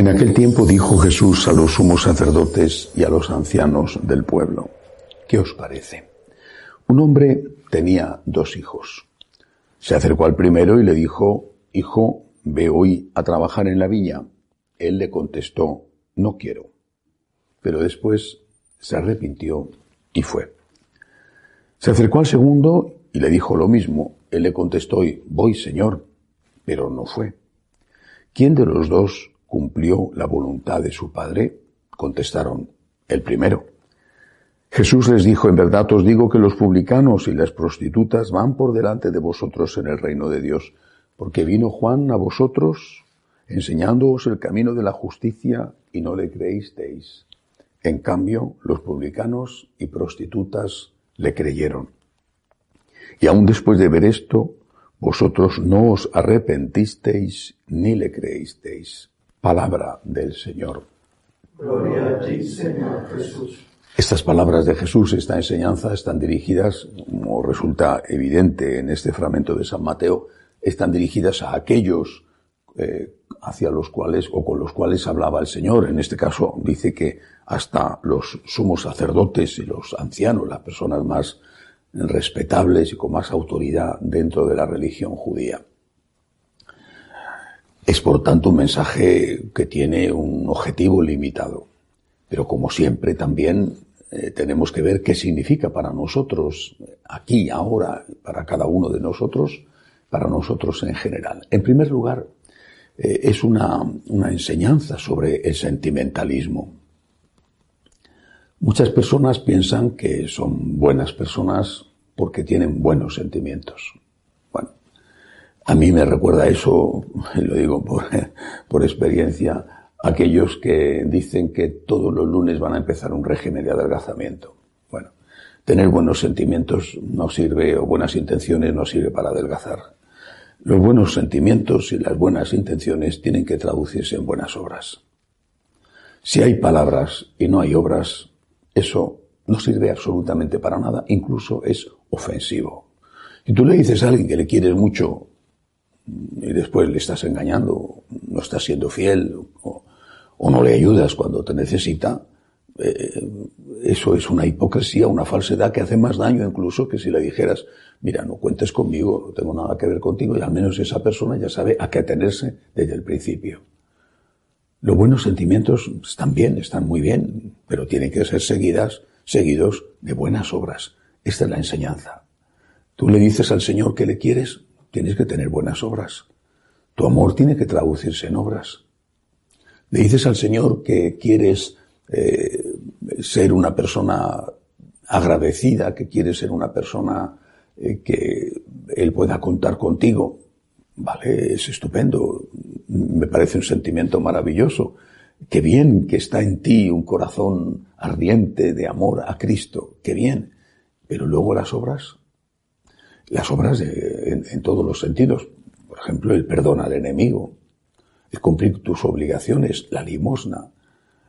En aquel tiempo dijo Jesús a los sumos sacerdotes y a los ancianos del pueblo, ¿qué os parece? Un hombre tenía dos hijos. Se acercó al primero y le dijo, Hijo, ve hoy a trabajar en la viña. Él le contestó, No quiero. Pero después se arrepintió y fue. Se acercó al segundo y le dijo lo mismo. Él le contestó, Voy, Señor, pero no fue. ¿Quién de los dos cumplió la voluntad de su padre? Contestaron, el primero. Jesús les dijo, en verdad os digo que los publicanos y las prostitutas van por delante de vosotros en el reino de Dios, porque vino Juan a vosotros enseñándoos el camino de la justicia y no le creísteis. En cambio, los publicanos y prostitutas le creyeron. Y aun después de ver esto, vosotros no os arrepentisteis ni le creísteis. Palabra del Señor. Gloria a ti, Señor Jesús. Estas palabras de Jesús, esta enseñanza, están dirigidas, como resulta evidente en este fragmento de San Mateo, están dirigidas a aquellos eh, hacia los cuales o con los cuales hablaba el Señor. En este caso dice que hasta los sumos sacerdotes y los ancianos, las personas más respetables y con más autoridad dentro de la religión judía. Es por tanto un mensaje que tiene un objetivo limitado. Pero como siempre también eh, tenemos que ver qué significa para nosotros, aquí, ahora, para cada uno de nosotros, para nosotros en general. En primer lugar, eh, es una, una enseñanza sobre el sentimentalismo. Muchas personas piensan que son buenas personas porque tienen buenos sentimientos. A mí me recuerda eso, lo digo por, por experiencia, aquellos que dicen que todos los lunes van a empezar un régimen de adelgazamiento. Bueno, tener buenos sentimientos no sirve, o buenas intenciones no sirve para adelgazar. Los buenos sentimientos y las buenas intenciones tienen que traducirse en buenas obras. Si hay palabras y no hay obras, eso no sirve absolutamente para nada, incluso es ofensivo. Y tú le dices a alguien que le quieres mucho y después le estás engañando, no estás siendo fiel o, no le ayudas cuando te necesita, eh, eso es una hipocresía, una falsedad que hace más daño incluso que si le dijeras, mira, no cuentes conmigo, no tengo nada que ver contigo y al menos esa persona ya sabe a qué atenerse desde el principio. Los buenos sentimientos están bien, están muy bien, pero tienen que ser seguidas, seguidos de buenas obras. Esta es la enseñanza. Tú le dices al Señor que le quieres, tienes que tener buenas obras. Tu amor tiene que traducirse en obras. Le dices al Señor que quieres eh, ser una persona agradecida, que quieres ser una persona eh, que Él pueda contar contigo. Vale, es estupendo. Me parece un sentimiento maravilloso. Qué bien que está en ti un corazón ardiente de amor a Cristo. Qué bien. Pero luego las obras, las obras de, en, todos los sentidos. Por ejemplo, el perdón al enemigo, el cumplir tus obligaciones, la limosna,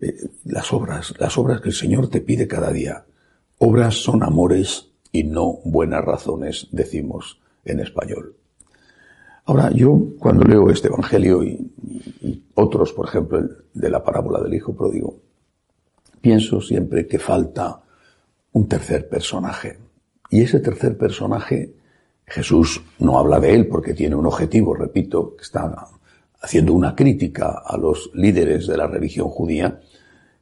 eh, las obras, las obras que el Señor te pide cada día. Obras son amores y no buenas razones, decimos en español. Ahora, yo cuando leo este Evangelio y, y otros, por ejemplo, el de la parábola del Hijo Pródigo, pienso siempre que falta un tercer personaje. Y ese tercer personaje, Jesús no habla de él porque tiene un objetivo, repito, que está haciendo una crítica a los líderes de la religión judía,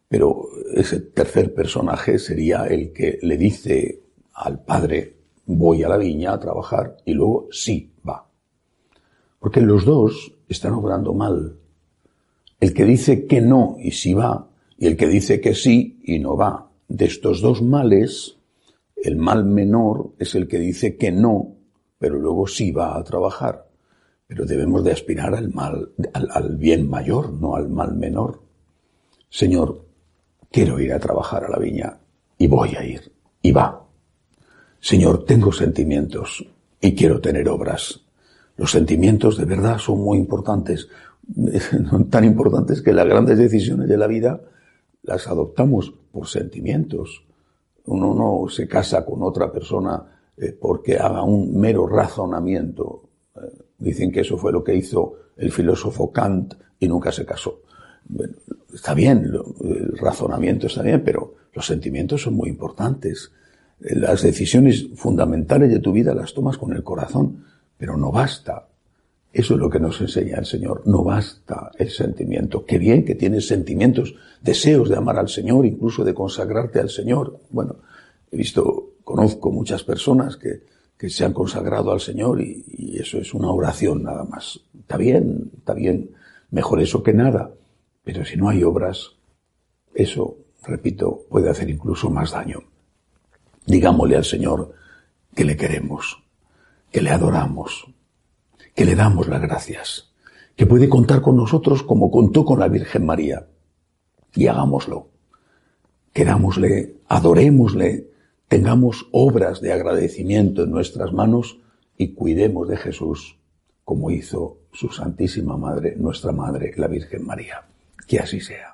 pero ese tercer personaje sería el que le dice al padre, voy a la viña a trabajar, y luego sí va. Porque los dos están obrando mal. El que dice que no y sí va, y el que dice que sí y no va. De estos dos males, el mal menor es el que dice que no, pero luego sí va a trabajar. Pero debemos de aspirar al mal, al, al bien mayor, no al mal menor. Señor, quiero ir a trabajar a la viña y voy a ir. Y va. Señor, tengo sentimientos y quiero tener obras. Los sentimientos de verdad son muy importantes, tan importantes que las grandes decisiones de la vida las adoptamos por sentimientos. Uno no se casa con otra persona eh, porque haga un mero razonamiento. Eh, dicen que eso fue lo que hizo el filósofo Kant y nunca se casó. Está bien, el razonamiento está bien, pero los sentimientos son muy importantes. Eh, las decisiones fundamentales de tu vida las tomas con el corazón, pero no basta. Eso es lo que nos enseña el Señor. No basta el sentimiento. Qué bien que tienes sentimientos, deseos de amar al Señor, incluso de consagrarte al Señor. Bueno, he visto, conozco muchas personas que, que se han consagrado al Señor y, eso es una oración nada más. Está bien, está bien. Mejor eso que nada. Pero si no hay obras, eso, repito, puede hacer incluso más daño. Digámosle al Señor que le queremos, que le adoramos, que le damos las gracias, que puede contar con nosotros como contó con la Virgen María. Y hagámoslo. Querámosle, adorémosle, tengamos obras de agradecimiento en nuestras manos y cuidemos de Jesús como hizo su Santísima Madre, nuestra Madre, la Virgen María. Que así sea.